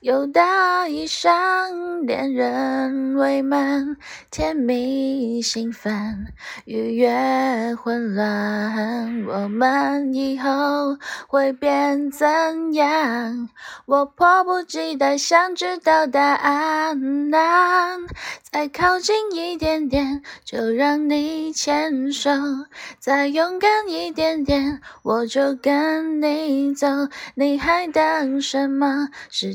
又打一上恋人未满，甜蜜兴奋，愉悦混乱。我们以后会变怎样？我迫不及待想知道答案。再靠近一点点，就让你牵手；再勇敢一点点，我就跟你走。你还等什么？时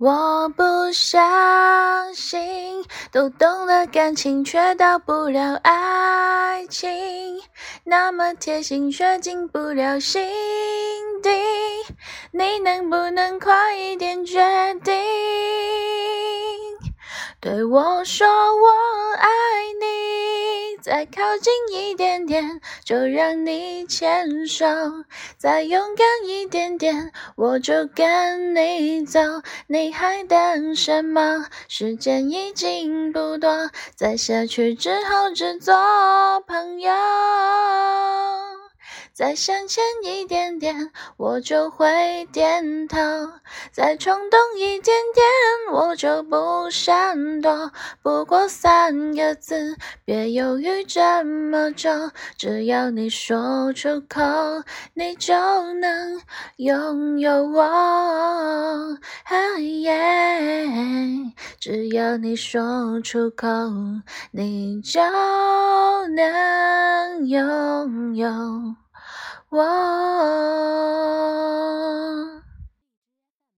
我不相信，都懂了感情，却到不了爱情，那么贴心却进不了心底，你能不能快一点决定？对我说我爱你，再靠近一点点，就让你牵手；再勇敢一点点，我就跟你走。你还等什么？时间已经不多，再下去只好只做朋友。再向前一点点，我就会点头；再冲动一点点，我就不闪躲。不过三个字，别犹豫这么久，只要你说出口，你就能拥有我。只要你说出口，你就能拥有。我。